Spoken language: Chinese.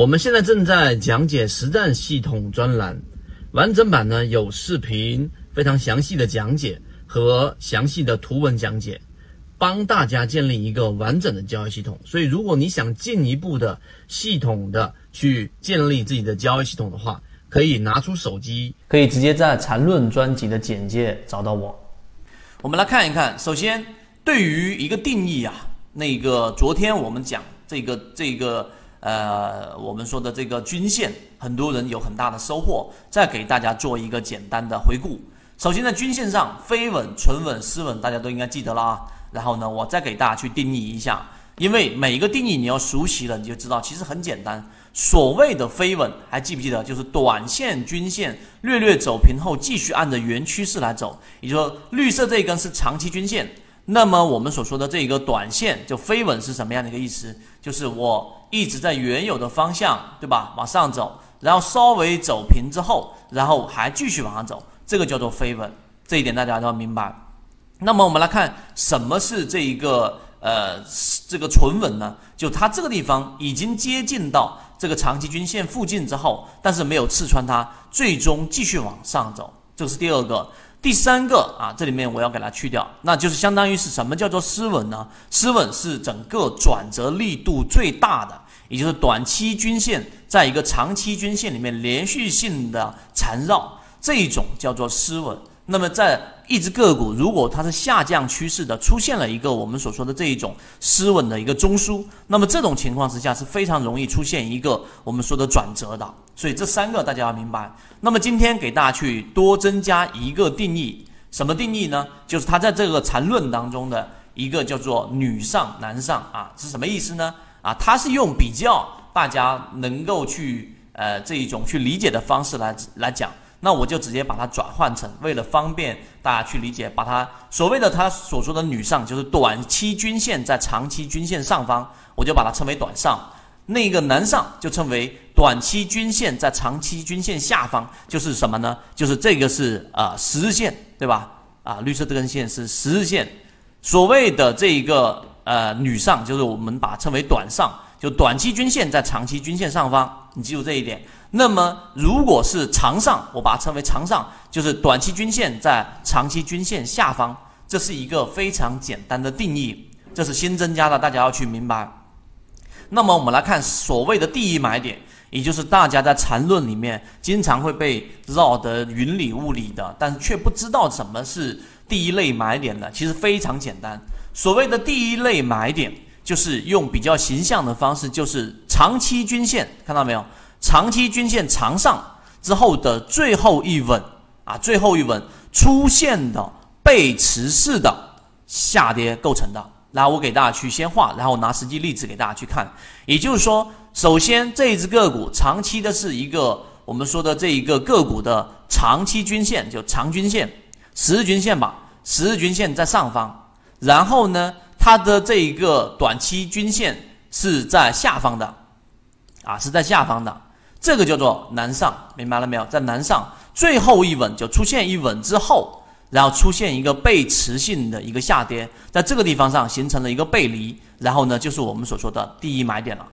我们现在正在讲解实战系统专栏，完整版呢有视频，非常详细的讲解和详细的图文讲解，帮大家建立一个完整的交易系统。所以，如果你想进一步的系统的去建立自己的交易系统的话，可以拿出手机，可以直接在缠论专辑的简介找到我。我们来看一看，首先对于一个定义啊，那个昨天我们讲这个这个。呃，我们说的这个均线，很多人有很大的收获。再给大家做一个简单的回顾。首先在均线上，飞稳、纯稳、失稳，大家都应该记得了啊。然后呢，我再给大家去定义一下，因为每一个定义你要熟悉了，你就知道其实很简单。所谓的飞稳，还记不记得？就是短线均线略略走平后，继续按着原趋势来走。也就是说，绿色这一根是长期均线。那么我们所说的这一个短线就飞稳是什么样的一个意思？就是我一直在原有的方向，对吧？往上走，然后稍微走平之后，然后还继续往上走，这个叫做飞稳。这一点大家都要明白。那么我们来看什么是这一个呃这个纯稳呢？就它这个地方已经接近到这个长期均线附近之后，但是没有刺穿它，最终继续往上走，这是第二个。第三个啊，这里面我要给它去掉，那就是相当于是什么叫做失稳呢？失稳是整个转折力度最大的，也就是短期均线在一个长期均线里面连续性的缠绕，这一种叫做失稳。那么，在一只个股如果它是下降趋势的，出现了一个我们所说的这一种失稳的一个中枢，那么这种情况之下是非常容易出现一个我们说的转折的。所以这三个大家要明白。那么今天给大家去多增加一个定义，什么定义呢？就是它在这个缠论当中的一个叫做女上男上啊，是什么意思呢？啊，它是用比较大家能够去呃这一种去理解的方式来来讲。那我就直接把它转换成，为了方便大家去理解，把它所谓的他所说的女上，就是短期均线在长期均线上方，我就把它称为短上；那个男上就称为短期均线在长期均线下方，就是什么呢？就是这个是啊十日线，对吧？啊，绿色这根线是十日线。所谓的这一个呃女上，就是我们把称为短上，就短期均线在长期均线上方，你记住这一点。那么，如果是长上，我把它称为长上，就是短期均线在长期均线下方，这是一个非常简单的定义，这是新增加的，大家要去明白。那么，我们来看所谓的第一买点，也就是大家在缠论里面经常会被绕得云里雾里的，但是却不知道什么是第一类买点的。其实非常简单，所谓的第一类买点，就是用比较形象的方式，就是长期均线，看到没有？长期均线长上之后的最后一稳啊，最后一稳出现的背驰式的下跌构成的。然后我给大家去先画，然后拿实际例子给大家去看。也就是说，首先这一只个股长期的是一个我们说的这一个个股的长期均线，就长均线、十日均线吧，十日均线在上方。然后呢，它的这一个短期均线是在下方的，啊，是在下方的。这个叫做南上，明白了没有？在南上最后一稳就出现一稳之后，然后出现一个背驰性的一个下跌，在这个地方上形成了一个背离，然后呢，就是我们所说的第一买点了。